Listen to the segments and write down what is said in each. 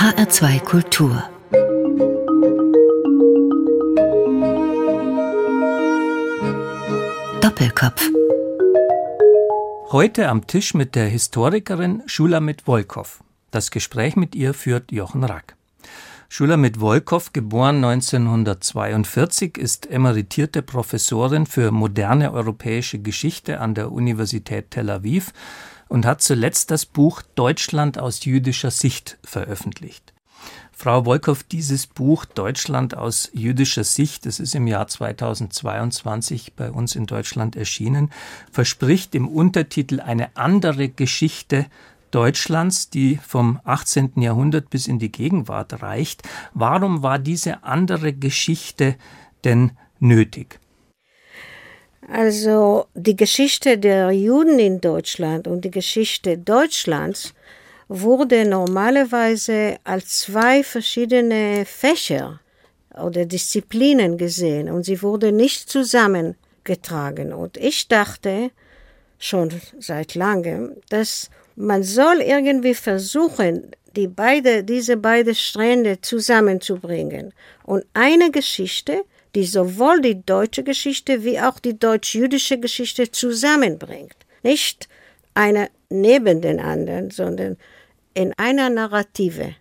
HR2 Kultur Doppelkopf Heute am Tisch mit der Historikerin Schulamit Wolkow. Das Gespräch mit ihr führt Jochen Rack. Schulamit Wolkow, geboren 1942, ist emeritierte Professorin für moderne europäische Geschichte an der Universität Tel Aviv und hat zuletzt das Buch Deutschland aus jüdischer Sicht veröffentlicht. Frau Wolkow, dieses Buch Deutschland aus jüdischer Sicht, das ist im Jahr 2022 bei uns in Deutschland erschienen, verspricht im Untertitel eine andere Geschichte Deutschlands, die vom 18. Jahrhundert bis in die Gegenwart reicht. Warum war diese andere Geschichte denn nötig? Also die Geschichte der Juden in Deutschland und die Geschichte Deutschlands wurde normalerweise als zwei verschiedene Fächer oder Disziplinen gesehen und sie wurde nicht zusammengetragen. Und ich dachte schon seit langem, dass man soll irgendwie versuchen, die beide, diese beiden Strände zusammenzubringen und eine Geschichte, die sowohl die deutsche Geschichte wie auch die deutsch-jüdische Geschichte zusammenbringt. Nicht eine neben den anderen, sondern in einer Narrative.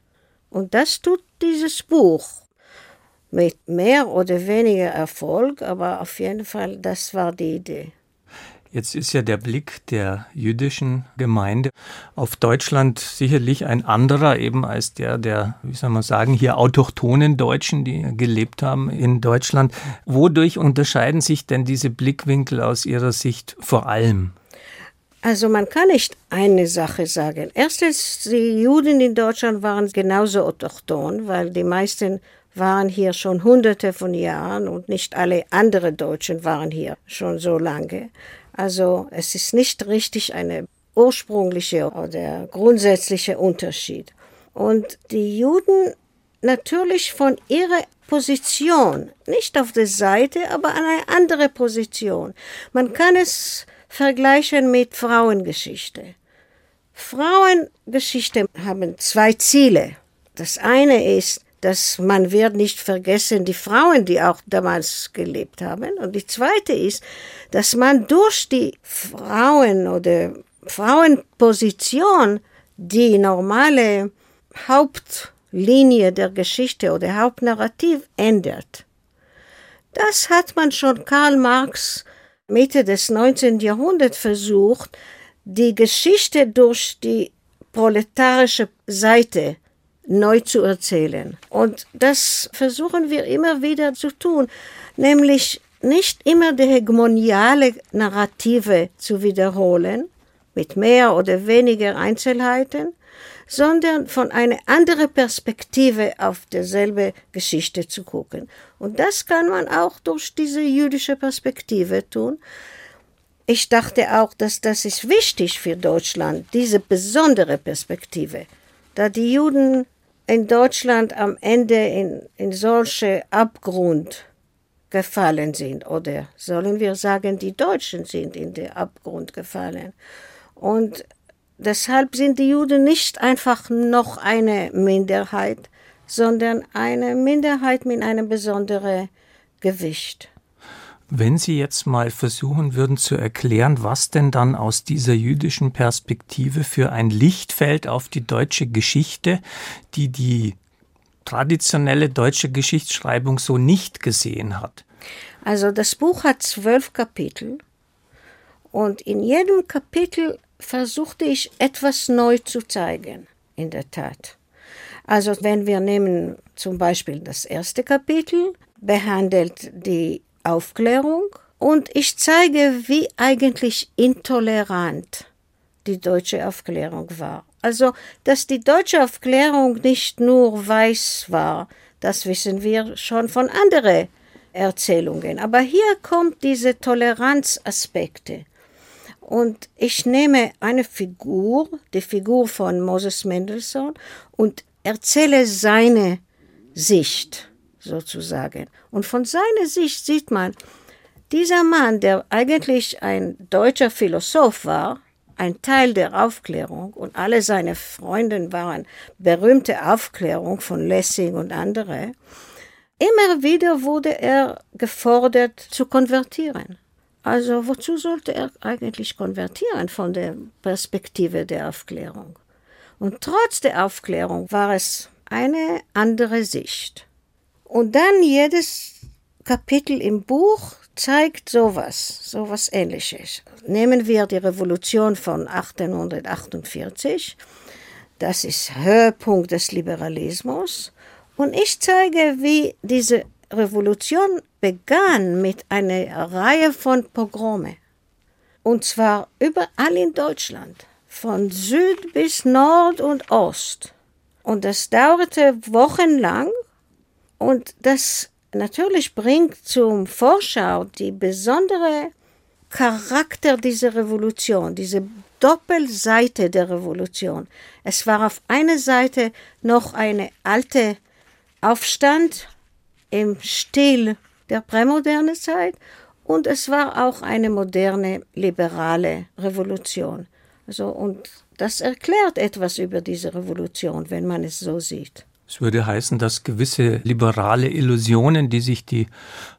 Und das tut dieses Buch mit mehr oder weniger Erfolg, aber auf jeden Fall, das war die Idee. Jetzt ist ja der Blick der jüdischen Gemeinde auf Deutschland sicherlich ein anderer eben als der der, wie soll man sagen, hier autochthonen Deutschen, die gelebt haben in Deutschland. Wodurch unterscheiden sich denn diese Blickwinkel aus Ihrer Sicht vor allem? Also man kann nicht eine Sache sagen. Erstens, die Juden in Deutschland waren genauso autochton, weil die meisten waren hier schon hunderte von Jahren und nicht alle anderen Deutschen waren hier schon so lange. Also es ist nicht richtig eine ursprüngliche oder grundsätzliche Unterschied. Und die Juden natürlich von ihrer Position, nicht auf der Seite, aber an eine andere Position. Man kann es vergleichen mit Frauengeschichte. Frauengeschichte haben zwei Ziele. Das eine ist, dass man wird nicht vergessen die Frauen, die auch damals gelebt haben. Und die zweite ist, dass man durch die Frauen oder Frauenposition die normale Hauptlinie der Geschichte oder Hauptnarrativ ändert. Das hat man schon Karl Marx Mitte des 19. Jahrhunderts versucht, die Geschichte durch die proletarische Seite neu zu erzählen. Und das versuchen wir immer wieder zu tun, nämlich nicht immer die hegemoniale Narrative zu wiederholen, mit mehr oder weniger Einzelheiten, sondern von einer anderen Perspektive auf derselbe Geschichte zu gucken. Und das kann man auch durch diese jüdische Perspektive tun. Ich dachte auch, dass das ist wichtig für Deutschland, diese besondere Perspektive, da die Juden in Deutschland am Ende in, in solche Abgrund gefallen sind. Oder sollen wir sagen, die Deutschen sind in den Abgrund gefallen. Und deshalb sind die Juden nicht einfach noch eine Minderheit, sondern eine Minderheit mit einem besonderen Gewicht. Wenn Sie jetzt mal versuchen würden zu erklären, was denn dann aus dieser jüdischen Perspektive für ein Licht fällt auf die deutsche Geschichte, die die traditionelle deutsche Geschichtsschreibung so nicht gesehen hat. Also das Buch hat zwölf Kapitel und in jedem Kapitel versuchte ich etwas neu zu zeigen, in der Tat. Also wenn wir nehmen zum Beispiel das erste Kapitel, behandelt die Aufklärung und ich zeige, wie eigentlich intolerant die deutsche Aufklärung war. Also, dass die deutsche Aufklärung nicht nur weiß war, das wissen wir schon von anderen Erzählungen. Aber hier kommt diese Toleranzaspekte. Und ich nehme eine Figur, die Figur von Moses Mendelssohn, und erzähle seine Sicht sozusagen. Und von seiner Sicht sieht man, dieser Mann, der eigentlich ein deutscher Philosoph war, ein Teil der Aufklärung und alle seine Freunde waren berühmte Aufklärung von Lessing und andere. Immer wieder wurde er gefordert zu konvertieren. Also wozu sollte er eigentlich konvertieren von der Perspektive der Aufklärung? Und trotz der Aufklärung war es eine andere Sicht. Und dann jedes Kapitel im Buch zeigt sowas, sowas ähnliches. Nehmen wir die Revolution von 1848. Das ist Höhepunkt des Liberalismus. Und ich zeige, wie diese Revolution begann mit einer Reihe von Pogrome. Und zwar überall in Deutschland, von Süd bis Nord und Ost. Und das dauerte wochenlang und das natürlich bringt zum Vorschau die besondere Charakter dieser Revolution, diese Doppelseite der Revolution. Es war auf einer Seite noch eine alte Aufstand im Stil der prämoderne Zeit und es war auch eine moderne liberale Revolution. Also und das erklärt etwas über diese Revolution, wenn man es so sieht. Es würde heißen, dass gewisse liberale Illusionen, die sich die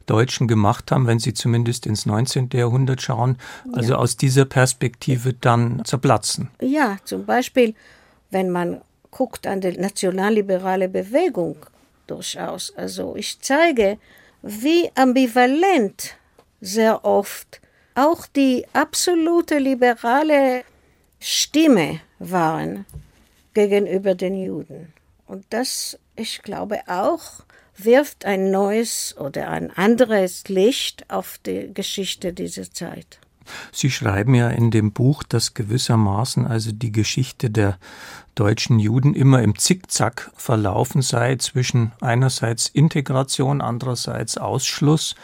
Deutschen gemacht haben, wenn sie zumindest ins 19. Jahrhundert schauen, also ja. aus dieser Perspektive dann zerplatzen. Ja, zum Beispiel, wenn man guckt an die nationalliberale Bewegung durchaus. Also ich zeige, wie ambivalent sehr oft auch die absolute liberale Stimme waren gegenüber den Juden. Und das, ich glaube auch, wirft ein neues oder ein anderes Licht auf die Geschichte dieser Zeit. Sie schreiben ja in dem Buch, dass gewissermaßen also die Geschichte der deutschen Juden immer im Zickzack verlaufen sei zwischen einerseits Integration, andererseits Ausschluss.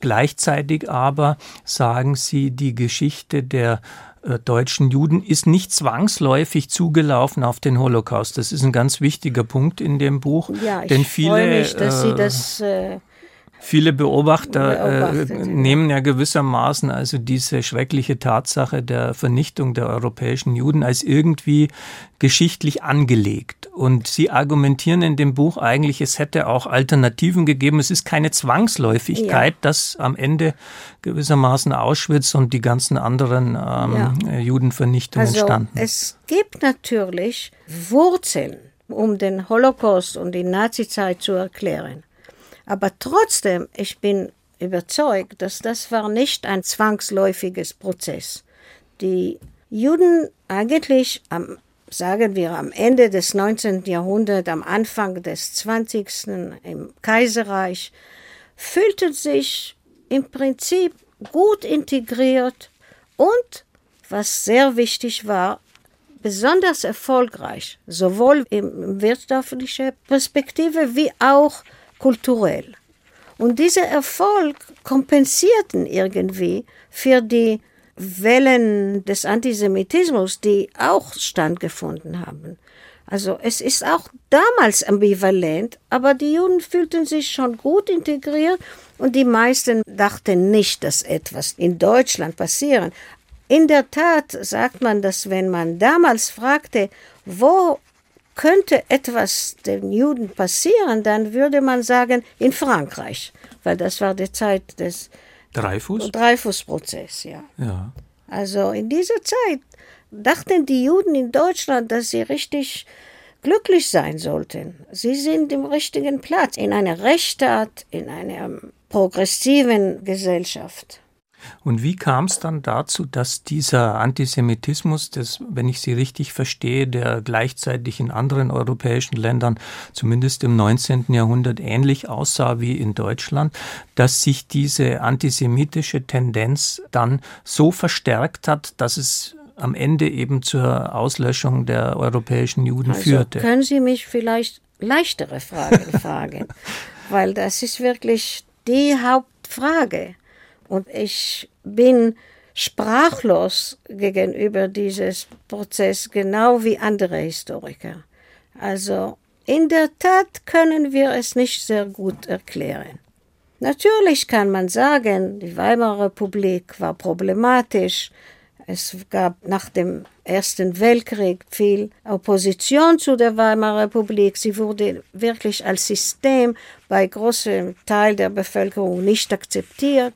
Gleichzeitig aber sagen Sie, die Geschichte der äh, deutschen Juden ist nicht zwangsläufig zugelaufen auf den Holocaust. Das ist ein ganz wichtiger Punkt in dem Buch. Ja, ich denn viele, freue mich, dass Sie äh, das äh, Viele Beobachter äh, nehmen ja gewissermaßen also diese schreckliche Tatsache der Vernichtung der europäischen Juden als irgendwie geschichtlich angelegt. Und sie argumentieren in dem Buch eigentlich, es hätte auch Alternativen gegeben. Es ist keine Zwangsläufigkeit, ja. dass am Ende gewissermaßen Auschwitz und die ganzen anderen ähm, ja. Judenvernichtungen also, standen. Es gibt natürlich Wurzeln, um den Holocaust und die Nazizeit zu erklären. Aber trotzdem, ich bin überzeugt, dass das war nicht ein zwangsläufiges Prozess. Die Juden eigentlich am, sagen wir, am Ende des 19. Jahrhunderts, am Anfang des 20. im Kaiserreich, fühlten sich im Prinzip gut integriert und, was sehr wichtig war, besonders erfolgreich, sowohl in wirtschaftlicher Perspektive wie auch kulturell. Und dieser Erfolg kompensierten irgendwie für die Wellen des Antisemitismus, die auch stattgefunden haben. Also es ist auch damals ambivalent, aber die Juden fühlten sich schon gut integriert und die meisten dachten nicht, dass etwas in Deutschland passieren. In der Tat sagt man, dass wenn man damals fragte, wo könnte etwas den Juden passieren, dann würde man sagen in Frankreich, weil das war die Zeit des Dreyfus? Dreyfus-Prozess, ja. ja. Also in dieser Zeit dachten die Juden in Deutschland, dass sie richtig glücklich sein sollten. Sie sind im richtigen Platz, in einer Rechtsstaat, in einer progressiven Gesellschaft. Und wie kam es dann dazu, dass dieser Antisemitismus, das, wenn ich Sie richtig verstehe, der gleichzeitig in anderen europäischen Ländern, zumindest im 19. Jahrhundert, ähnlich aussah wie in Deutschland, dass sich diese antisemitische Tendenz dann so verstärkt hat, dass es am Ende eben zur Auslöschung der europäischen Juden also führte. Können Sie mich vielleicht leichtere Fragen fragen? Weil das ist wirklich die Hauptfrage. Und ich bin sprachlos gegenüber dieses Prozess, genau wie andere Historiker. Also in der Tat können wir es nicht sehr gut erklären. Natürlich kann man sagen, die Weimarer Republik war problematisch, Es gab nach dem Ersten Weltkrieg viel Opposition zu der Weimarer Republik. Sie wurde wirklich als System bei großem Teil der Bevölkerung nicht akzeptiert.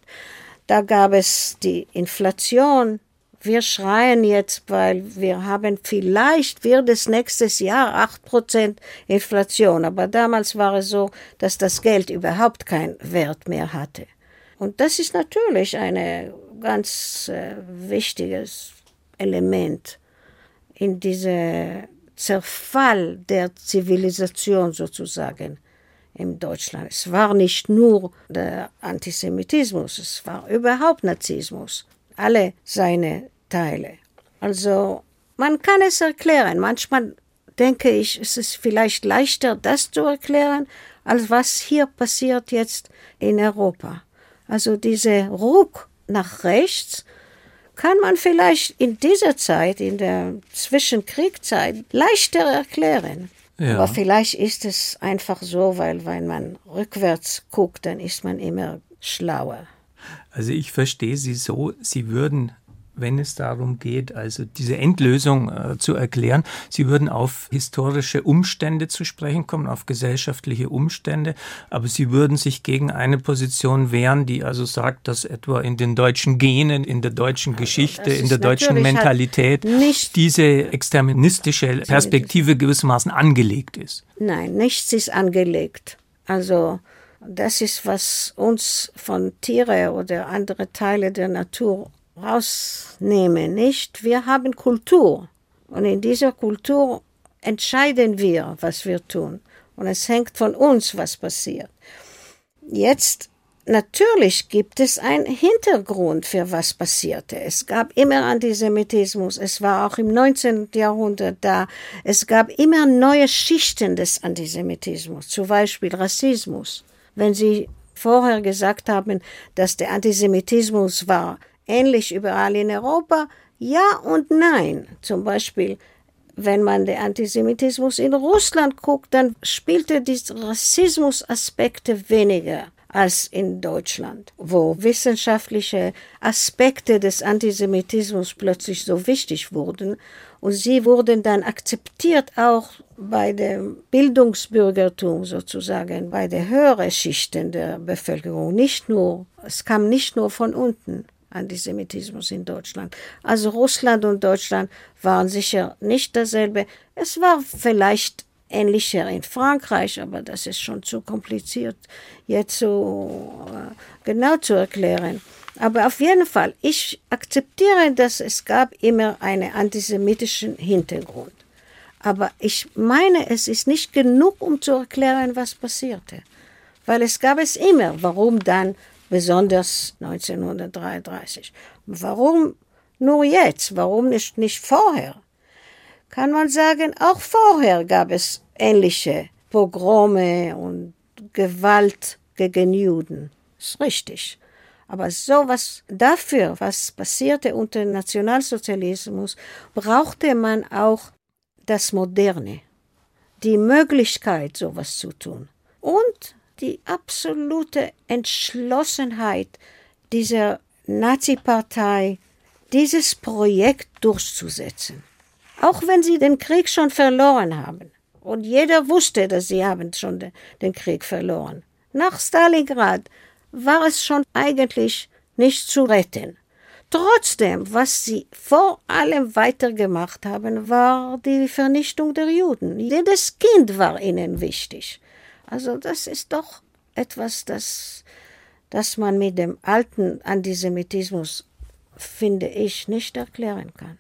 Da gab es die Inflation. Wir schreien jetzt, weil wir haben vielleicht wird es nächstes Jahr 8% Inflation. Aber damals war es so, dass das Geld überhaupt keinen Wert mehr hatte. Und das ist natürlich ein ganz äh, wichtiges Element in diesem Zerfall der Zivilisation sozusagen in Deutschland. Es war nicht nur der Antisemitismus, es war überhaupt Nazismus, alle seine Teile. Also man kann es erklären. Manchmal denke ich, es ist vielleicht leichter, das zu erklären, als was hier passiert jetzt in Europa. Also dieser Ruck nach rechts kann man vielleicht in dieser Zeit, in der Zwischenkriegszeit, leichter erklären. Ja. Aber vielleicht ist es einfach so, weil wenn man rückwärts guckt, dann ist man immer schlauer. Also ich verstehe Sie so, Sie würden wenn es darum geht, also diese Endlösung äh, zu erklären. Sie würden auf historische Umstände zu sprechen kommen, auf gesellschaftliche Umstände, aber Sie würden sich gegen eine Position wehren, die also sagt, dass etwa in den deutschen Genen, in der deutschen also, Geschichte, in der deutschen halt Mentalität diese exterministische Perspektive gewissermaßen angelegt ist. Nein, nichts ist angelegt. Also das ist, was uns von Tiere oder andere Teile der Natur rausnehmen, nicht? Wir haben Kultur und in dieser Kultur entscheiden wir, was wir tun und es hängt von uns, was passiert. Jetzt Natürlich gibt es einen Hintergrund für was passierte. Es gab immer Antisemitismus. Es war auch im 19. Jahrhundert da. Es gab immer neue Schichten des Antisemitismus, zum Beispiel Rassismus. Wenn Sie vorher gesagt haben, dass der Antisemitismus war ähnlich überall in Europa? Ja und nein. Zum Beispiel, wenn man den Antisemitismus in Russland guckt, dann spielte die Rassismusaspekte weniger als in Deutschland, wo wissenschaftliche Aspekte des Antisemitismus plötzlich so wichtig wurden und sie wurden dann akzeptiert auch bei dem Bildungsbürgertum sozusagen, bei den höheren Schichten der Bevölkerung, nicht nur, es kam nicht nur von unten. Antisemitismus in Deutschland. Also Russland und Deutschland waren sicher nicht dasselbe. Es war vielleicht ähnlicher in Frankreich, aber das ist schon zu kompliziert, jetzt so äh, genau zu erklären. Aber auf jeden Fall, ich akzeptiere, dass es gab immer einen antisemitischen Hintergrund. Aber ich meine, es ist nicht genug, um zu erklären, was passierte. Weil es gab es immer. Warum dann besonders 1933. Warum nur jetzt? Warum nicht, nicht vorher? Kann man sagen, auch vorher gab es ähnliche Pogrome und Gewalt gegen Juden. Ist richtig. Aber sowas dafür, was passierte unter Nationalsozialismus, brauchte man auch das Moderne, die Möglichkeit, sowas zu tun. Und die absolute Entschlossenheit dieser Nazi-Partei, dieses Projekt durchzusetzen. Auch wenn sie den Krieg schon verloren haben. Und jeder wusste, dass sie haben schon den Krieg verloren. Nach Stalingrad war es schon eigentlich nicht zu retten. Trotzdem, was sie vor allem weitergemacht haben, war die Vernichtung der Juden. Jedes Kind war ihnen wichtig. Also das ist doch etwas, das, das man mit dem alten Antisemitismus, finde ich, nicht erklären kann.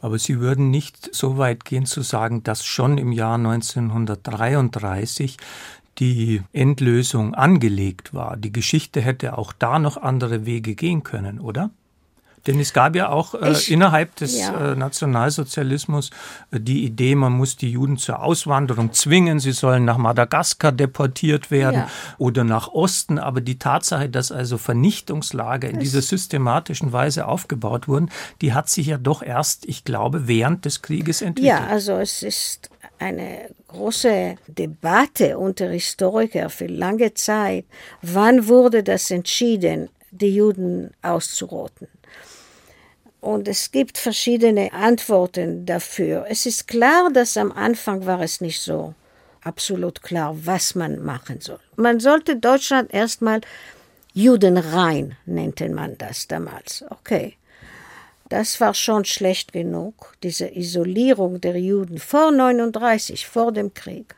Aber Sie würden nicht so weit gehen zu sagen, dass schon im Jahr 1933 die Endlösung angelegt war. Die Geschichte hätte auch da noch andere Wege gehen können, oder? Denn es gab ja auch äh, ich, innerhalb des ja. äh, Nationalsozialismus äh, die Idee, man muss die Juden zur Auswanderung zwingen, sie sollen nach Madagaskar deportiert werden ja. oder nach Osten. Aber die Tatsache, dass also Vernichtungslager in dieser systematischen Weise aufgebaut wurden, die hat sich ja doch erst, ich glaube, während des Krieges entwickelt. Ja, also es ist eine große Debatte unter Historikern für lange Zeit. Wann wurde das entschieden, die Juden auszurotten? Und es gibt verschiedene Antworten dafür. Es ist klar, dass am Anfang war es nicht so absolut klar, was man machen soll. Man sollte Deutschland erstmal Judenrein, nannte man das damals. Okay. Das war schon schlecht genug, diese Isolierung der Juden vor 39, vor dem Krieg.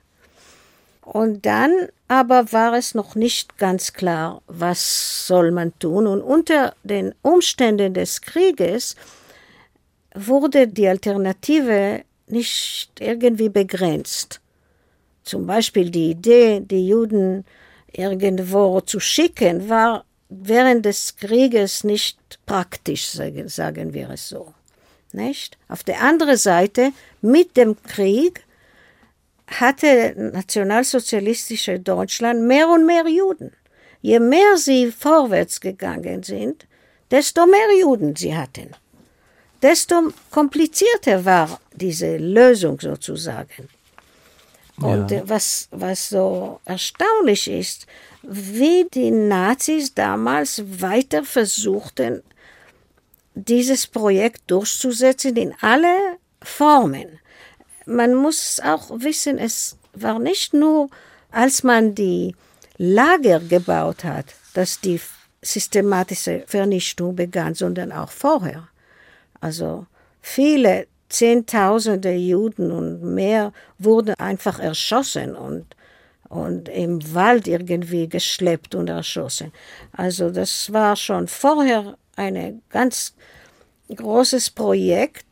Und dann aber war es noch nicht ganz klar, was soll man tun. Und unter den Umständen des Krieges wurde die Alternative nicht irgendwie begrenzt. Zum Beispiel die Idee, die Juden irgendwo zu schicken, war während des Krieges nicht praktisch, sagen wir es so. Nicht? Auf der anderen Seite, mit dem Krieg hatte nationalsozialistische Deutschland mehr und mehr Juden. Je mehr sie vorwärts gegangen sind, desto mehr Juden sie hatten. Desto komplizierter war diese Lösung sozusagen. Und ja. was, was so erstaunlich ist, wie die Nazis damals weiter versuchten, dieses Projekt durchzusetzen in alle Formen. Man muss auch wissen, es war nicht nur, als man die Lager gebaut hat, dass die systematische Vernichtung begann, sondern auch vorher. Also viele Zehntausende Juden und mehr wurden einfach erschossen und, und im Wald irgendwie geschleppt und erschossen. Also das war schon vorher ein ganz großes Projekt.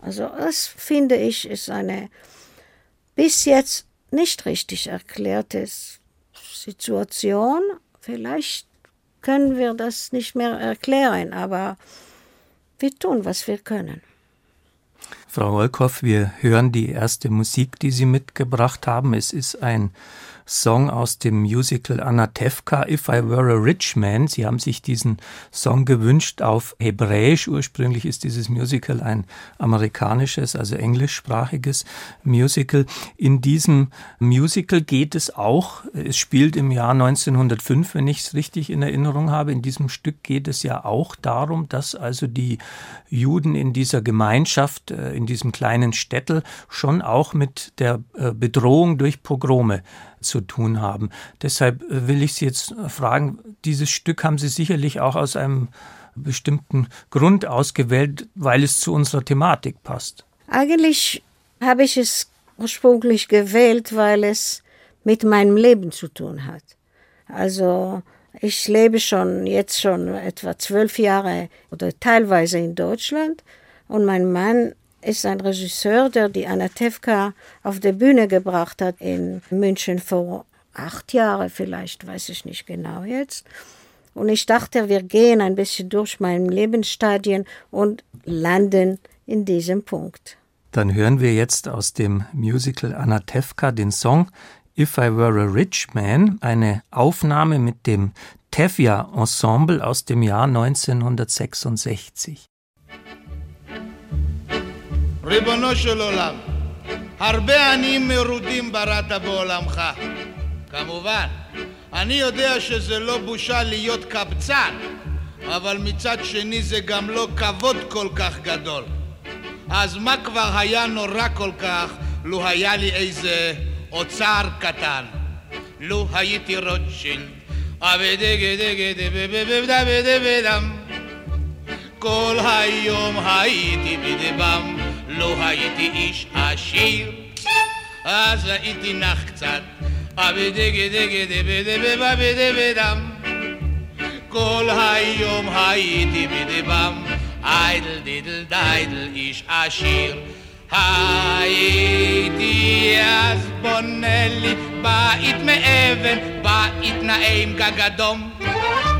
Also das finde ich ist eine bis jetzt nicht richtig erklärte Situation. Vielleicht können wir das nicht mehr erklären, aber wir tun, was wir können. Frau Wolkow, wir hören die erste Musik, die Sie mitgebracht haben. Es ist ein Song aus dem Musical Anatevka, If I Were a Rich Man. Sie haben sich diesen Song gewünscht auf Hebräisch. Ursprünglich ist dieses Musical ein amerikanisches, also englischsprachiges Musical. In diesem Musical geht es auch, es spielt im Jahr 1905, wenn ich es richtig in Erinnerung habe. In diesem Stück geht es ja auch darum, dass also die Juden in dieser Gemeinschaft, äh, in diesem kleinen Städtel schon auch mit der äh, Bedrohung durch Pogrome zu tun haben. Deshalb äh, will ich Sie jetzt fragen, dieses Stück haben Sie sicherlich auch aus einem bestimmten Grund ausgewählt, weil es zu unserer Thematik passt. Eigentlich habe ich es ursprünglich gewählt, weil es mit meinem Leben zu tun hat. Also ich lebe schon jetzt schon etwa zwölf Jahre oder teilweise in Deutschland und mein Mann ist ein Regisseur, der die Anatevka auf der Bühne gebracht hat in München vor acht Jahren vielleicht, weiß ich nicht genau jetzt. Und ich dachte, wir gehen ein bisschen durch meine Lebensstadien und landen in diesem Punkt. Dann hören wir jetzt aus dem Musical Anatevka den Song If I Were a Rich Man, eine Aufnahme mit dem Tevja Ensemble aus dem Jahr 1966. ריבונו של עולם, הרבה עניים מרודים בראת בעולמך. כמובן, אני יודע שזה לא בושה להיות קבצן, אבל מצד שני זה גם לא כבוד כל כך גדול. אז מה כבר היה נורא כל כך לו היה לי איזה אוצר קטן? לו הייתי רוטשילד, כל היום הייתי בדבם לא הייתי איש עשיר, אז הייתי נח קצת, אבדגדגדבדבדבדם. כל היום הייתי בדבם, איידל דידל דיידל איש עשיר. הייתי אז בונה לי בית מאבן, בית נעים גג אדום.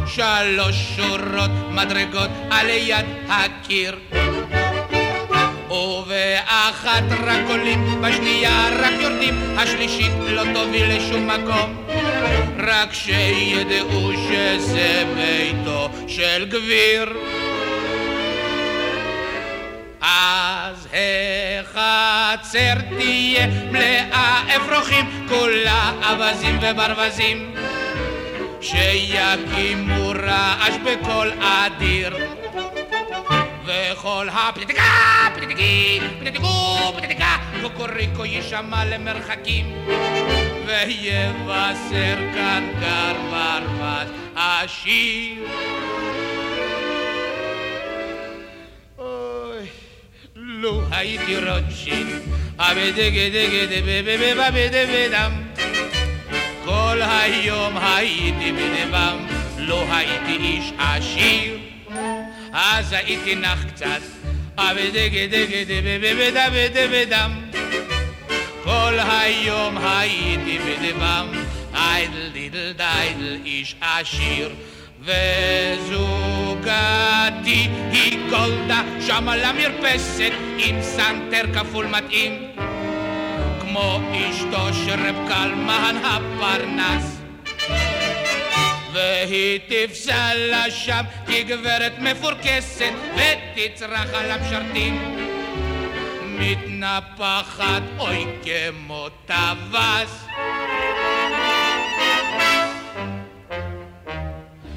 שלוש שורות מדרגות על יד הקיר. ובאחת רק עולים, בשנייה רק יורדים, השלישית לא תוביל לשום מקום. רק שידעו שזה ביתו של גביר. אז החצר תהיה מלאה אפרוחים, כולה אווזים וברווזים, שיקימו רעש בקול אדיר. וכל הפליטיקה, פליטיקי, פליטיקו, פליטיקה, קוקוריקו יישמע למרחקים. ויבשר כאן גר עשיר. אוי, לו הייתי רוטשילד, אבדגדגדבבבבבדם. כל היום הייתי בדבם, לא הייתי איש עשיר. אז הייתי נח קצת, אבדגדגדבבבבדם. כל היום הייתי בדבם, איידל דידל דיידל איש עשיר. וזוגתי היא גולדה שם על המרפסת עם סנטר כפול מתאים כמו אשתו של רב קלמן הפרנס והיא תפסה לה שם כגברת מפורקסת ותצרח על המשרתים מתנפחת אוי כמו טווס.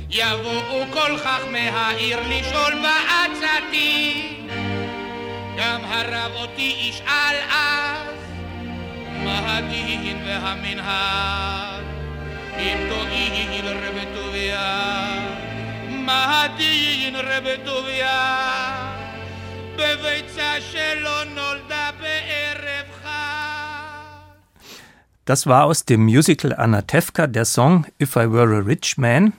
יבואו כל חכמי העיר לשאול בעצתי. גם הרב אותי ישאל אז מה הדין והמנהג Itoigin rebetuvia, Mahatigin rebetuvia, Beveitza shelon olda Das war aus dem Musical Anatevka der Song If I Were a Rich Man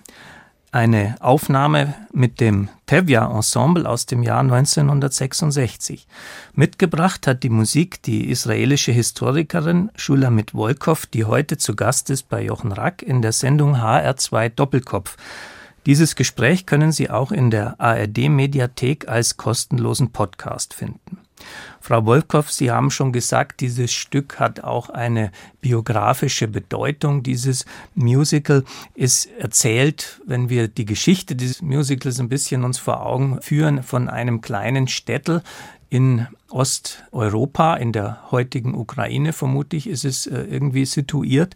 eine Aufnahme mit dem Tevja Ensemble aus dem Jahr 1966. Mitgebracht hat die Musik die israelische Historikerin Shulamit Wolkow, die heute zu Gast ist bei Jochen Rack in der Sendung HR2 Doppelkopf. Dieses Gespräch können Sie auch in der ARD Mediathek als kostenlosen Podcast finden. Frau Wolkow, Sie haben schon gesagt, dieses Stück hat auch eine biografische Bedeutung. Dieses Musical ist erzählt, wenn wir die Geschichte dieses Musicals ein bisschen uns vor Augen führen, von einem kleinen Städtel in Osteuropa, in der heutigen Ukraine vermutlich ist es äh, irgendwie situiert.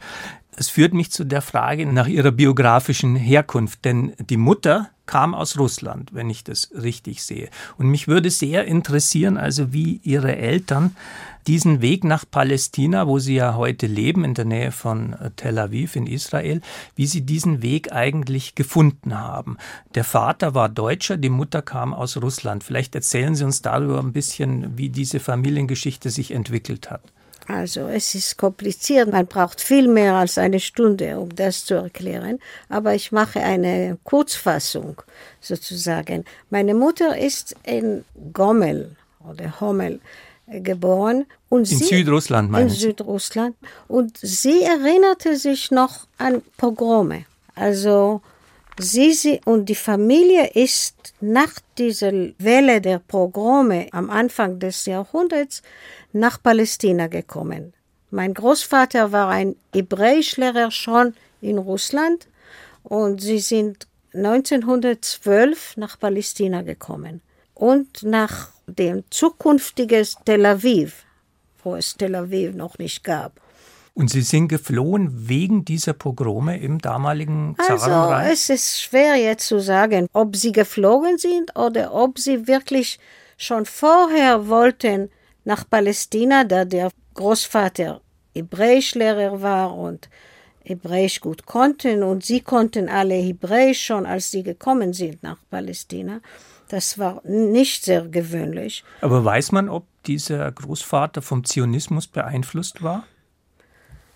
Es führt mich zu der Frage nach ihrer biografischen Herkunft, denn die Mutter kam aus Russland, wenn ich das richtig sehe. Und mich würde sehr interessieren, also wie ihre Eltern diesen Weg nach Palästina, wo sie ja heute leben, in der Nähe von äh, Tel Aviv in Israel, wie sie diesen Weg eigentlich gefunden haben. Der Vater war Deutscher, die Mutter kam aus Russland. Vielleicht erzählen Sie uns darüber ein bisschen, wie diese Familiengeschichte sich entwickelt hat. Also es ist kompliziert, man braucht viel mehr als eine Stunde, um das zu erklären, aber ich mache eine Kurzfassung sozusagen. Meine Mutter ist in Gommel oder Hommel geboren. Und in sie, Südrussland, meine In Südrussland. Und sie erinnerte sich noch an Pogrome. Also sie und die Familie ist nach dieser Welle der Pogrome am Anfang des Jahrhunderts nach Palästina gekommen. Mein Großvater war ein Hebräischlehrer schon in Russland und sie sind 1912 nach Palästina gekommen und nach dem zukünftigen Tel Aviv, wo es Tel Aviv noch nicht gab. Und Sie sind geflohen wegen dieser Pogrome im damaligen Zarenreich? Also es ist schwer jetzt zu sagen, ob Sie geflogen sind oder ob Sie wirklich schon vorher wollten nach Palästina, da der Großvater Hebräischlehrer war und Hebräisch gut konnten und sie konnten alle Hebräisch schon, als sie gekommen sind nach Palästina. Das war nicht sehr gewöhnlich. Aber weiß man, ob dieser Großvater vom Zionismus beeinflusst war?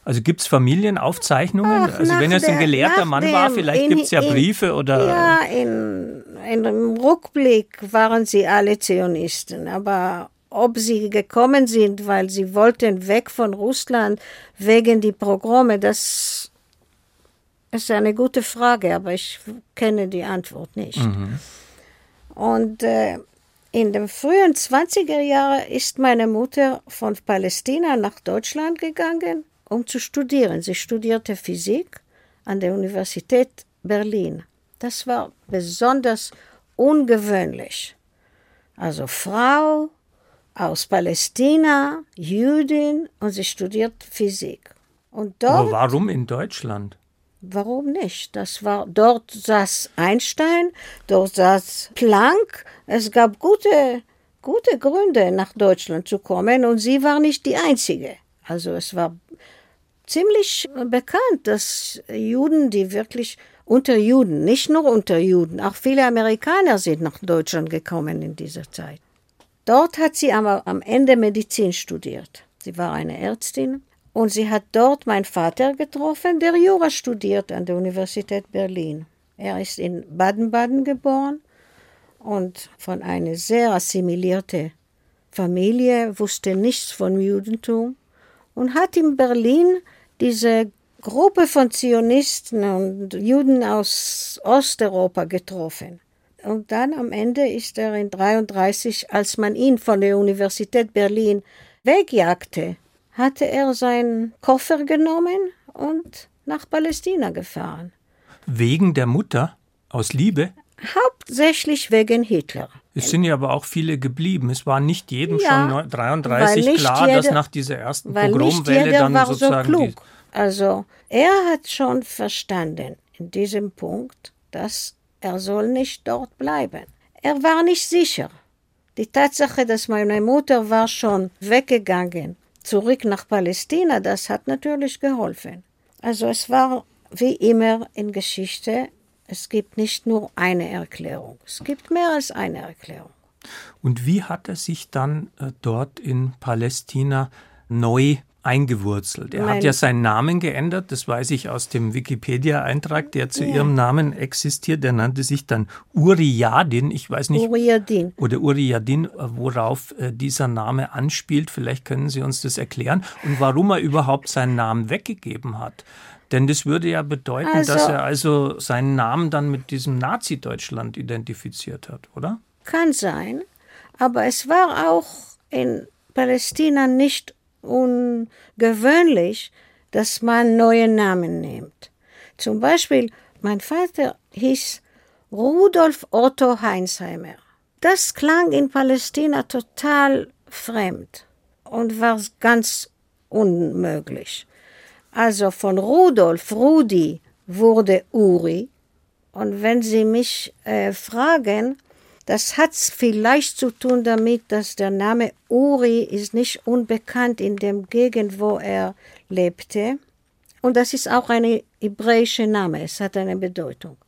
Also gibt es Familienaufzeichnungen? Ach, also wenn er so ein gelehrter Mann dem, war, vielleicht gibt es ja Briefe oder. Ja, in, in, im Rückblick waren sie alle Zionisten, aber ob sie gekommen sind, weil sie wollten weg von Russland wegen die Pogrome, das ist eine gute Frage, aber ich kenne die Antwort nicht. Mhm. Und äh, in den frühen 20er Jahren ist meine Mutter von Palästina nach Deutschland gegangen, um zu studieren. Sie studierte Physik an der Universität Berlin. Das war besonders ungewöhnlich. Also Frau, aus Palästina, Jüdin und sie studiert Physik. Und dort, Aber warum in Deutschland? Warum nicht? Das war, dort saß Einstein, dort saß Planck. Es gab gute, gute Gründe, nach Deutschland zu kommen und sie war nicht die einzige. Also es war ziemlich bekannt, dass Juden, die wirklich unter Juden, nicht nur unter Juden, auch viele Amerikaner sind nach Deutschland gekommen in dieser Zeit. Dort hat sie aber am Ende Medizin studiert. Sie war eine Ärztin und sie hat dort meinen Vater getroffen, der Jura studiert an der Universität Berlin. Er ist in Baden-Baden geboren und von einer sehr assimilierten Familie, wusste nichts vom Judentum und hat in Berlin diese Gruppe von Zionisten und Juden aus Osteuropa getroffen. Und dann am Ende ist er in 33, als man ihn von der Universität Berlin wegjagte, hatte er seinen Koffer genommen und nach Palästina gefahren. Wegen der Mutter? Aus Liebe? Hauptsächlich wegen Hitler. Es sind ja aber auch viele geblieben. Es war nicht jedem ja, schon 33 klar, jeder, dass nach dieser ersten Pogromwelle dann war sozusagen. So klug. Also er hat schon verstanden in diesem Punkt, dass er soll nicht dort bleiben. Er war nicht sicher. Die Tatsache, dass meine Mutter war schon weggegangen, zurück nach Palästina, das hat natürlich geholfen. Also es war wie immer in Geschichte, es gibt nicht nur eine Erklärung, es gibt mehr als eine Erklärung. Und wie hat er sich dann äh, dort in Palästina neu eingewurzelt. Er Nein. hat ja seinen Namen geändert, das weiß ich aus dem Wikipedia-Eintrag, der zu ja. ihrem Namen existiert. Der nannte sich dann Uriadin. Ich weiß nicht. Uriadin. Oder Uriadin, worauf äh, dieser Name anspielt. Vielleicht können Sie uns das erklären und warum er überhaupt seinen Namen weggegeben hat. Denn das würde ja bedeuten, also, dass er also seinen Namen dann mit diesem Nazi-Deutschland identifiziert hat, oder? Kann sein. Aber es war auch in Palästina nicht ungewöhnlich, dass man neue Namen nimmt. Zum Beispiel, mein Vater hieß Rudolf Otto Heinsheimer. Das klang in Palästina total fremd und war ganz unmöglich. Also von Rudolf, Rudi wurde Uri. Und wenn Sie mich äh, fragen, das hat vielleicht zu tun damit, dass der Name Uri ist nicht unbekannt in dem Gegend, wo er lebte. Und das ist auch ein hebräischer Name, es hat eine Bedeutung.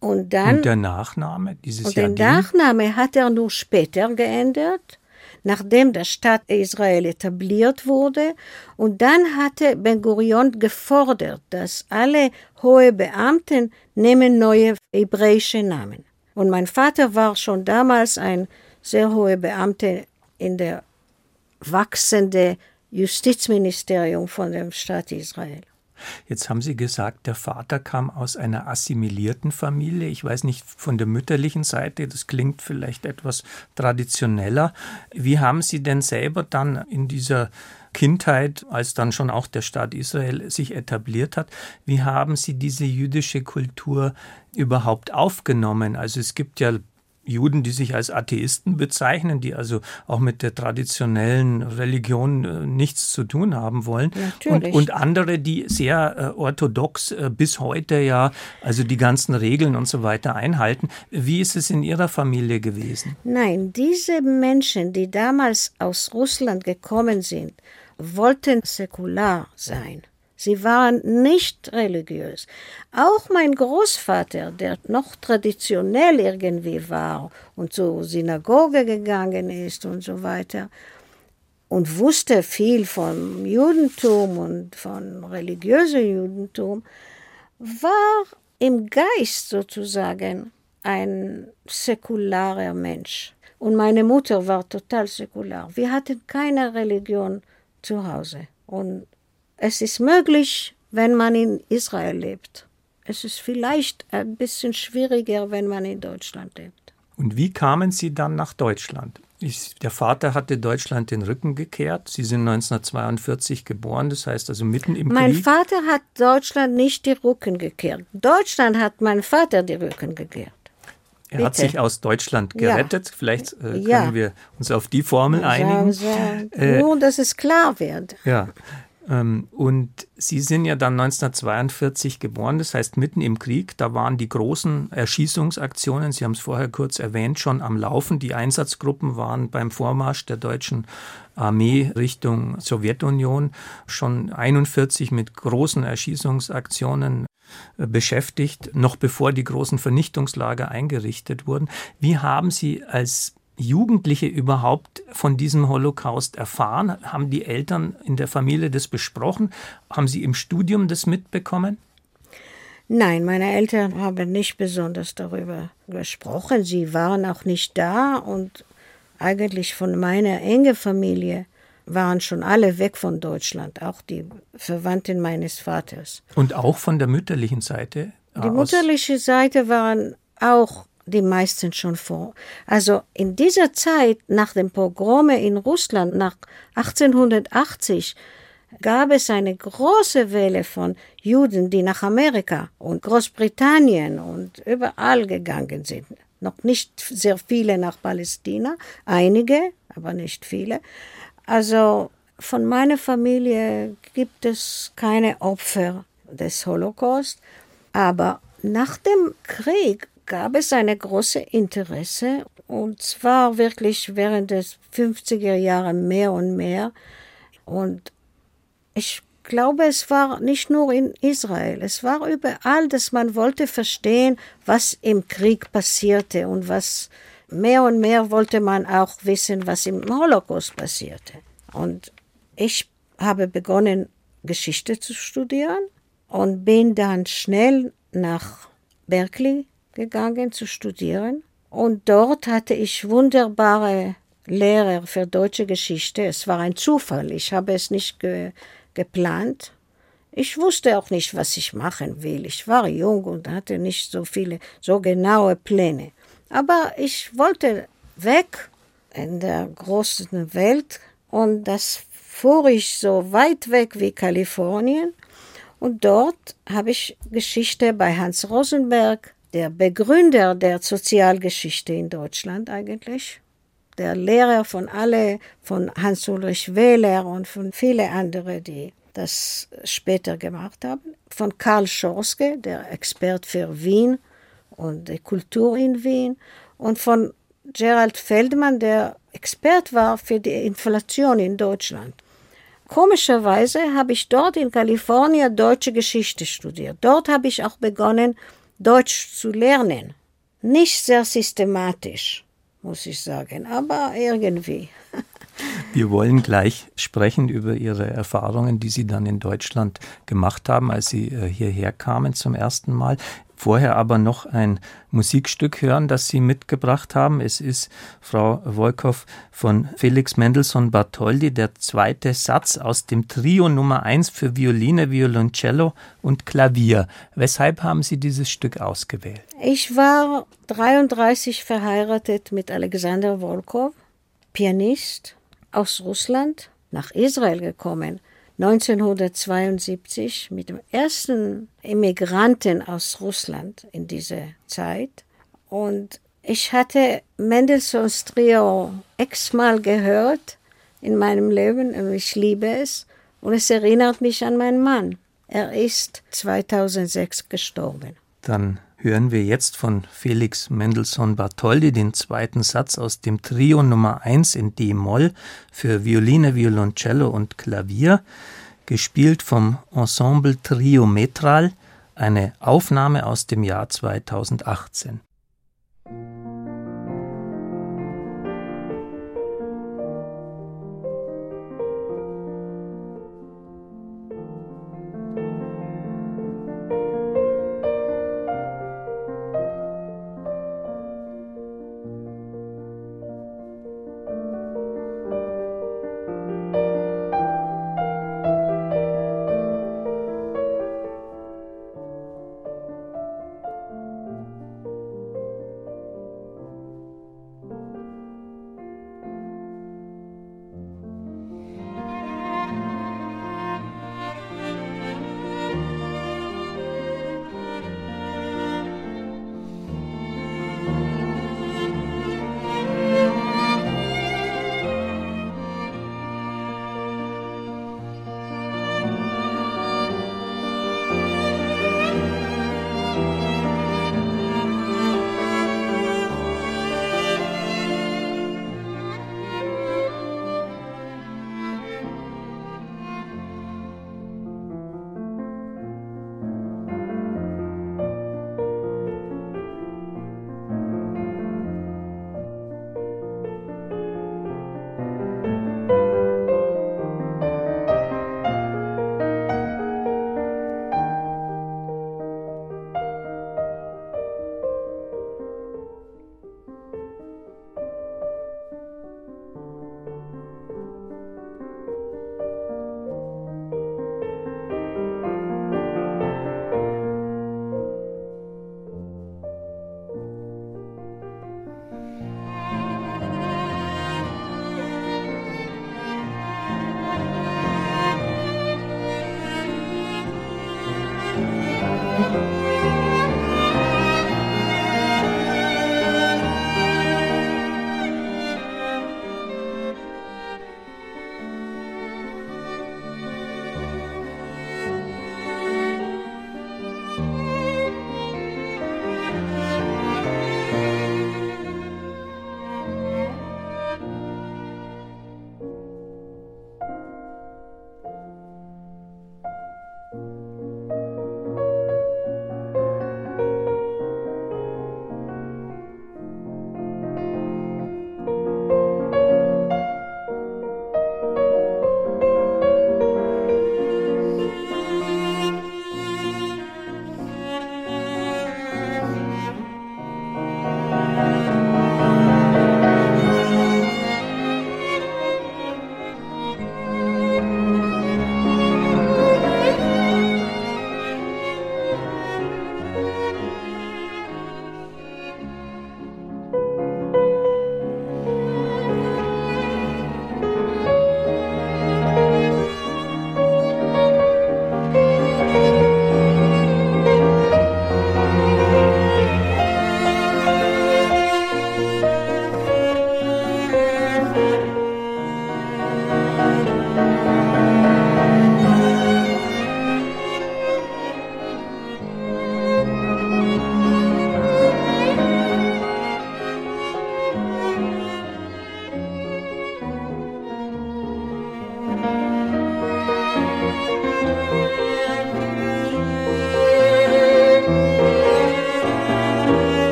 Und dann. Und der Nachname, dieses Und den Nachname hat er nur später geändert, nachdem der Staat Israel etabliert wurde. Und dann hatte Ben Gurion gefordert, dass alle hohe Beamten nehmen neue hebräische Namen. Und mein Vater war schon damals ein sehr hoher Beamter in der wachsenden Justizministerium von dem Staat Israel. Jetzt haben Sie gesagt, der Vater kam aus einer assimilierten Familie. Ich weiß nicht von der mütterlichen Seite, das klingt vielleicht etwas traditioneller. Wie haben Sie denn selber dann in dieser Kindheit, als dann schon auch der Staat Israel sich etabliert hat, wie haben Sie diese jüdische Kultur überhaupt aufgenommen? Also es gibt ja Juden, die sich als Atheisten bezeichnen, die also auch mit der traditionellen Religion äh, nichts zu tun haben wollen. Und, und, andere, die sehr äh, orthodox äh, bis heute ja, also die ganzen Regeln und so weiter einhalten. Wie ist es in Ihrer Familie gewesen? Nein, diese Menschen, die damals aus Russland gekommen sind, wollten säkular sein. Sie waren nicht religiös. Auch mein Großvater, der noch traditionell irgendwie war und zur Synagoge gegangen ist und so weiter und wusste viel vom Judentum und von religiösem Judentum, war im Geist sozusagen ein säkularer Mensch. Und meine Mutter war total säkular. Wir hatten keine Religion zu Hause. Und es ist möglich, wenn man in Israel lebt. Es ist vielleicht ein bisschen schwieriger, wenn man in Deutschland lebt. Und wie kamen Sie dann nach Deutschland? Ich, der Vater hatte Deutschland den Rücken gekehrt. Sie sind 1942 geboren, das heißt also mitten im mein Krieg. Mein Vater hat Deutschland nicht die Rücken gekehrt. Deutschland hat mein Vater die Rücken gekehrt. Er Bitte. hat sich aus Deutschland gerettet. Ja. Vielleicht äh, können ja. wir uns auf die Formel einigen. Ja, äh, nur, dass es klar wird. Ja. Ähm, und Sie sind ja dann 1942 geboren, das heißt mitten im Krieg. Da waren die großen Erschießungsaktionen, Sie haben es vorher kurz erwähnt, schon am Laufen. Die Einsatzgruppen waren beim Vormarsch der deutschen Armee Richtung Sowjetunion schon 41 mit großen Erschießungsaktionen äh, beschäftigt, noch bevor die großen Vernichtungslager eingerichtet wurden. Wie haben Sie als Jugendliche überhaupt von diesem Holocaust erfahren? Haben die Eltern in der Familie das besprochen? Haben Sie im Studium das mitbekommen? Nein, meine Eltern haben nicht besonders darüber gesprochen. Sie waren auch nicht da und eigentlich von meiner engen Familie waren schon alle weg von Deutschland, auch die Verwandten meines Vaters. Und auch von der mütterlichen Seite? Die mütterliche Seite waren auch die meisten schon vor. Also in dieser Zeit nach dem Pogrome in Russland nach 1880 gab es eine große Welle von Juden, die nach Amerika und Großbritannien und überall gegangen sind. Noch nicht sehr viele nach Palästina, einige, aber nicht viele. Also von meiner Familie gibt es keine Opfer des Holocaust, aber nach dem Krieg gab es eine große Interesse und zwar wirklich während des 50er Jahre mehr und mehr. Und ich glaube, es war nicht nur in Israel, es war überall, dass man wollte verstehen, was im Krieg passierte und was mehr und mehr wollte man auch wissen, was im Holocaust passierte. Und ich habe begonnen, Geschichte zu studieren und bin dann schnell nach Berkeley gegangen zu studieren. Und dort hatte ich wunderbare Lehrer für deutsche Geschichte. Es war ein Zufall. Ich habe es nicht ge geplant. Ich wusste auch nicht, was ich machen will. Ich war jung und hatte nicht so viele, so genaue Pläne. Aber ich wollte weg in der großen Welt und das fuhr ich so weit weg wie Kalifornien. Und dort habe ich Geschichte bei Hans Rosenberg der Begründer der Sozialgeschichte in Deutschland eigentlich, der Lehrer von alle, von Hans-Ulrich Wähler und von vielen anderen, die das später gemacht haben, von Karl Schorske, der Expert für Wien und die Kultur in Wien, und von Gerald Feldmann, der Expert war für die Inflation in Deutschland. Komischerweise habe ich dort in Kalifornien deutsche Geschichte studiert. Dort habe ich auch begonnen, Deutsch zu lernen. Nicht sehr systematisch, muss ich sagen, aber irgendwie. Wir wollen gleich sprechen über Ihre Erfahrungen, die Sie dann in Deutschland gemacht haben, als Sie äh, hierher kamen zum ersten Mal. Vorher aber noch ein Musikstück hören, das Sie mitgebracht haben. Es ist, Frau Wolkow, von Felix Mendelssohn Bartholdy, der zweite Satz aus dem Trio Nummer 1 für Violine, Violoncello und Klavier. Weshalb haben Sie dieses Stück ausgewählt? Ich war 33 verheiratet mit Alexander Wolkow, Pianist aus Russland, nach Israel gekommen 1972 mit dem ersten Immigranten aus Russland in dieser Zeit. Und ich hatte Mendelssohns Trio x-mal gehört in meinem Leben und ich liebe es. Und es erinnert mich an meinen Mann. Er ist 2006 gestorben. Dann hören wir jetzt von Felix Mendelssohn Bartholdy den zweiten Satz aus dem Trio Nummer 1 in D-Moll für Violine, Violoncello und Klavier, gespielt vom Ensemble Trio Metral, eine Aufnahme aus dem Jahr 2018.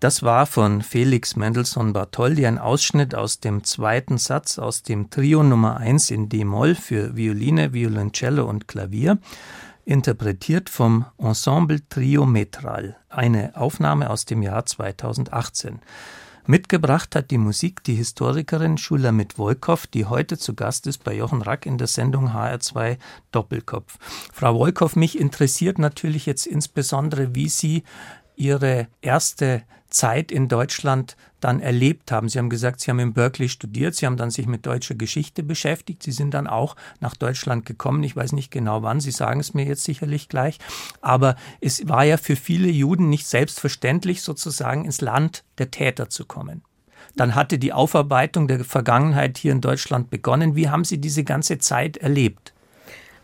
Das war von Felix Mendelssohn Bartholdy ein Ausschnitt aus dem zweiten Satz aus dem Trio Nummer 1 in D-Moll für Violine, Violoncello und Klavier, interpretiert vom Ensemble Trio Metral, eine Aufnahme aus dem Jahr 2018. Mitgebracht hat die Musik die Historikerin Schulamit Wolkow, die heute zu Gast ist bei Jochen Rack in der Sendung HR2 Doppelkopf. Frau Wolkow, mich interessiert natürlich jetzt insbesondere, wie Sie Ihre erste Zeit in Deutschland dann erlebt haben. Sie haben gesagt, Sie haben in Berkeley studiert, Sie haben dann sich mit deutscher Geschichte beschäftigt, Sie sind dann auch nach Deutschland gekommen. Ich weiß nicht genau wann, Sie sagen es mir jetzt sicherlich gleich, aber es war ja für viele Juden nicht selbstverständlich, sozusagen ins Land der Täter zu kommen. Dann hatte die Aufarbeitung der Vergangenheit hier in Deutschland begonnen. Wie haben Sie diese ganze Zeit erlebt?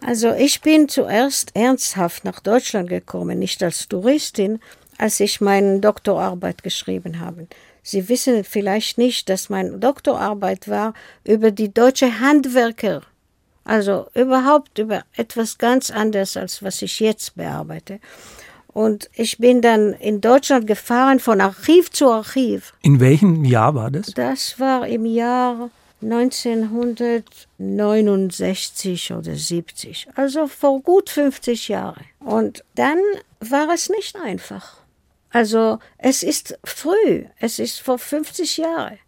Also ich bin zuerst ernsthaft nach Deutschland gekommen, nicht als Touristin, als ich meine Doktorarbeit geschrieben habe. Sie wissen vielleicht nicht, dass meine Doktorarbeit war über die deutsche Handwerker. Also überhaupt über etwas ganz anderes, als was ich jetzt bearbeite. Und ich bin dann in Deutschland gefahren von Archiv zu Archiv. In welchem Jahr war das? Das war im Jahr 1969 oder 70, also vor gut 50 Jahren. Und dann war es nicht einfach. Also es ist früh, es ist vor 50 Jahren.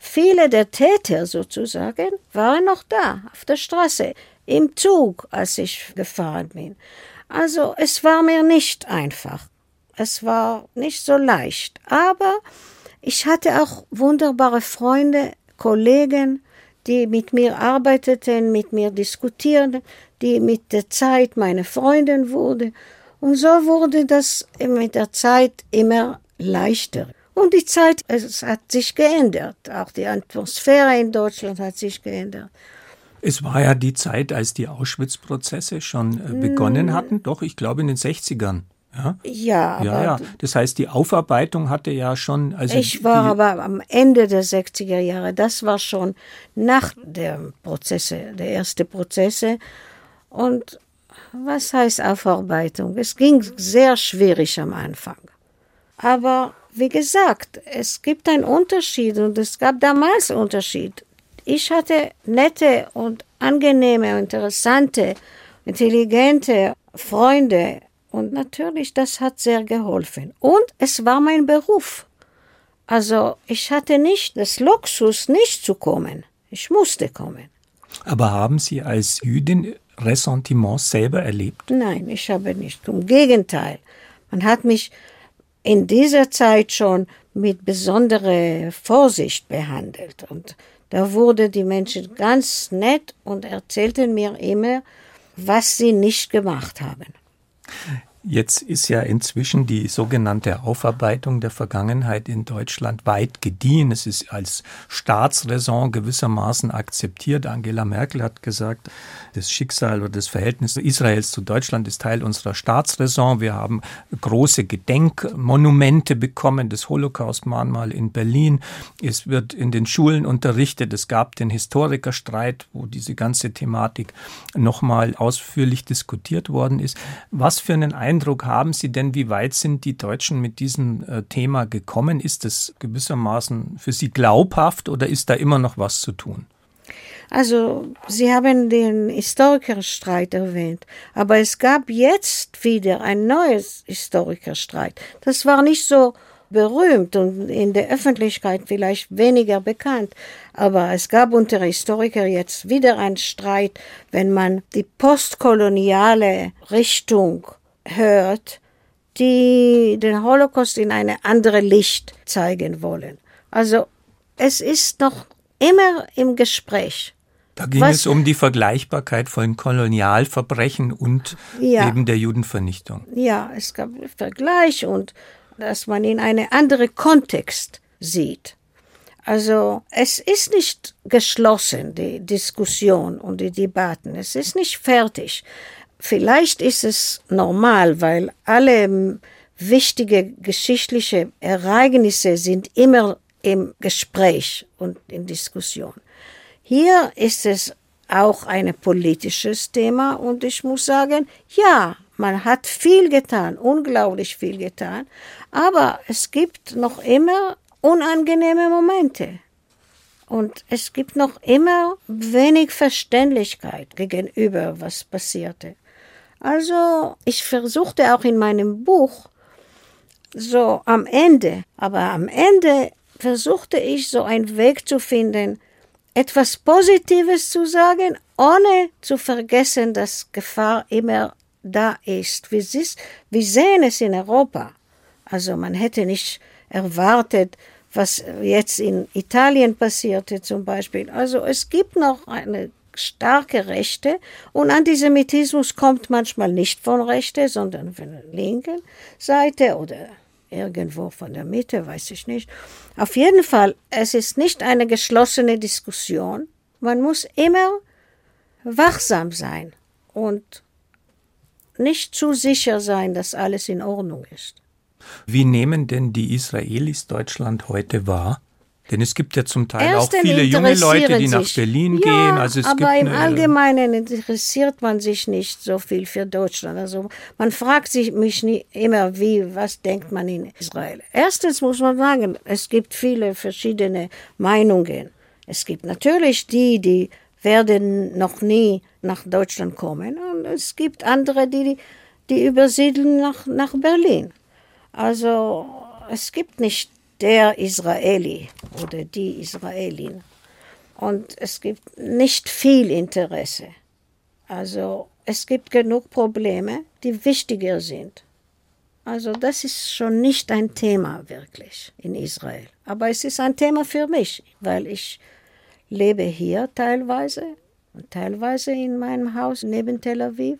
Viele der Täter sozusagen waren noch da, auf der Straße, im Zug, als ich gefahren bin. Also es war mir nicht einfach. Es war nicht so leicht. Aber ich hatte auch wunderbare Freunde, Kollegen, die mit mir arbeiteten, mit mir diskutierten, die mit der Zeit meine Freundin wurde. Und so wurde das mit der Zeit immer leichter. Und die Zeit, es hat sich geändert. Auch die Atmosphäre in Deutschland hat sich geändert. Es war ja die Zeit, als die Auschwitz-Prozesse schon äh, begonnen hatten, doch, ich glaube in den 60ern. Ja, ja, ja, ja. Das heißt, die Aufarbeitung hatte ja schon. Also ich war aber am Ende der 60er Jahre, das war schon nach der Prozesse, der erste Prozesse. Und was heißt Aufarbeitung? Es ging sehr schwierig am Anfang. Aber wie gesagt, es gibt einen Unterschied und es gab damals Unterschied. Ich hatte nette und angenehme, interessante, intelligente Freunde und natürlich, das hat sehr geholfen. Und es war mein Beruf. Also ich hatte nicht das Luxus, nicht zu kommen. Ich musste kommen. Aber haben Sie als Jüdin Ressentiments selber erlebt? Nein, ich habe nicht. Im Gegenteil. Man hat mich in dieser Zeit schon mit besonderer Vorsicht behandelt. Und da wurden die Menschen ganz nett und erzählten mir immer, was sie nicht gemacht haben. Jetzt ist ja inzwischen die sogenannte Aufarbeitung der Vergangenheit in Deutschland weit gediehen. Es ist als Staatsräson gewissermaßen akzeptiert. Angela Merkel hat gesagt, das Schicksal oder das Verhältnis Israels zu Deutschland ist Teil unserer Staatsräson. Wir haben große Gedenkmonumente bekommen, das Holocaust-Mahnmal in Berlin. Es wird in den Schulen unterrichtet. Es gab den Historikerstreit, wo diese ganze Thematik nochmal ausführlich diskutiert worden ist. Was für einen Eindruck haben Sie denn, wie weit sind die Deutschen mit diesem äh, Thema gekommen? Ist es gewissermaßen für Sie glaubhaft oder ist da immer noch was zu tun? Also, Sie haben den Historikerstreit erwähnt, aber es gab jetzt wieder ein neues Historikerstreit. Das war nicht so berühmt und in der Öffentlichkeit vielleicht weniger bekannt. Aber es gab unter Historikern jetzt wieder einen Streit, wenn man die postkoloniale Richtung hört, die den Holocaust in eine andere Licht zeigen wollen. Also es ist noch immer im Gespräch. Da ging Was, es um die Vergleichbarkeit von Kolonialverbrechen und ja, eben der Judenvernichtung. Ja, es gab einen Vergleich und dass man in einen anderen Kontext sieht. Also es ist nicht geschlossen, die Diskussion und die Debatten. Es ist nicht fertig. Vielleicht ist es normal, weil alle wichtige geschichtliche Ereignisse sind immer im Gespräch und in Diskussion. Hier ist es auch ein politisches Thema und ich muss sagen, ja, man hat viel getan, unglaublich viel getan, aber es gibt noch immer unangenehme Momente. Und es gibt noch immer wenig Verständlichkeit gegenüber, was passierte. Also ich versuchte auch in meinem Buch so am Ende, aber am Ende versuchte ich so einen Weg zu finden, etwas Positives zu sagen, ohne zu vergessen, dass Gefahr immer da ist. Wir, sehen es in Europa. Also man hätte nicht erwartet, was jetzt in Italien passierte zum Beispiel. Also es gibt noch eine starke Rechte und Antisemitismus kommt manchmal nicht von Rechte, sondern von der linken Seite oder irgendwo von der Mitte, weiß ich nicht. Auf jeden Fall, es ist nicht eine geschlossene Diskussion. Man muss immer wachsam sein und nicht zu sicher sein, dass alles in Ordnung ist. Wie nehmen denn die Israelis Deutschland heute wahr? Denn es gibt ja zum Teil Erst auch viele junge Leute, die nach Berlin ja, gehen. Also es aber gibt im Allgemeinen interessiert man sich nicht so viel für Deutschland. Also man fragt sich mich nie immer, wie, was denkt man in Israel. Erstens muss man sagen, es gibt viele verschiedene Meinungen. Es gibt natürlich die, die werden noch nie nach Deutschland kommen. Und es gibt andere, die, die übersiedeln nach, nach Berlin. Also es gibt nicht der Israeli oder die Israelin. Und es gibt nicht viel Interesse. Also es gibt genug Probleme, die wichtiger sind. Also das ist schon nicht ein Thema wirklich in Israel. Aber es ist ein Thema für mich, weil ich lebe hier teilweise und teilweise in meinem Haus neben Tel Aviv.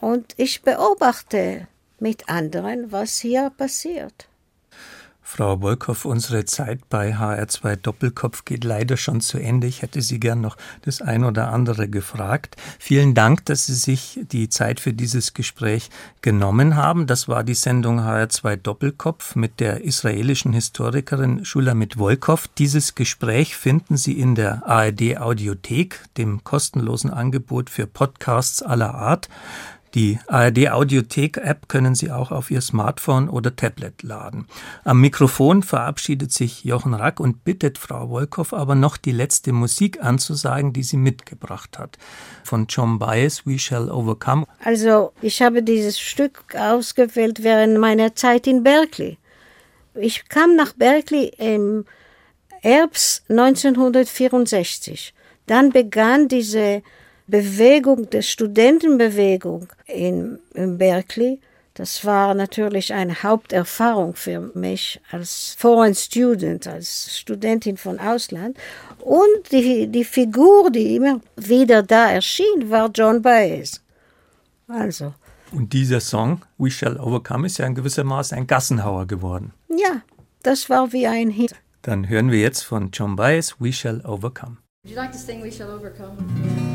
Und ich beobachte mit anderen, was hier passiert. Frau Wolkow, unsere Zeit bei HR2 Doppelkopf geht leider schon zu Ende. Ich hätte Sie gern noch das ein oder andere gefragt. Vielen Dank, dass Sie sich die Zeit für dieses Gespräch genommen haben. Das war die Sendung HR2 Doppelkopf mit der israelischen Historikerin Schulamit Wolkow. Dieses Gespräch finden Sie in der ARD Audiothek, dem kostenlosen Angebot für Podcasts aller Art. Die ARD Audiothek App können Sie auch auf Ihr Smartphone oder Tablet laden. Am Mikrofon verabschiedet sich Jochen Rack und bittet Frau Wolkow aber noch die letzte Musik anzusagen, die sie mitgebracht hat. Von John Baez, We Shall Overcome. Also, ich habe dieses Stück ausgewählt während meiner Zeit in Berkeley. Ich kam nach Berkeley im Herbst 1964. Dann begann diese Bewegung, der Studentenbewegung in, in Berkeley, das war natürlich eine Haupterfahrung für mich als Foreign Student, als Studentin von Ausland. Und die, die Figur, die immer wieder da erschien, war John Baez. Also. Und dieser Song, We Shall Overcome, ist ja in gewisser Maße ein Gassenhauer geworden. Ja, das war wie ein Hit. Dann hören wir jetzt von John Baez We Shall Overcome. Would you like to sing We Shall Overcome?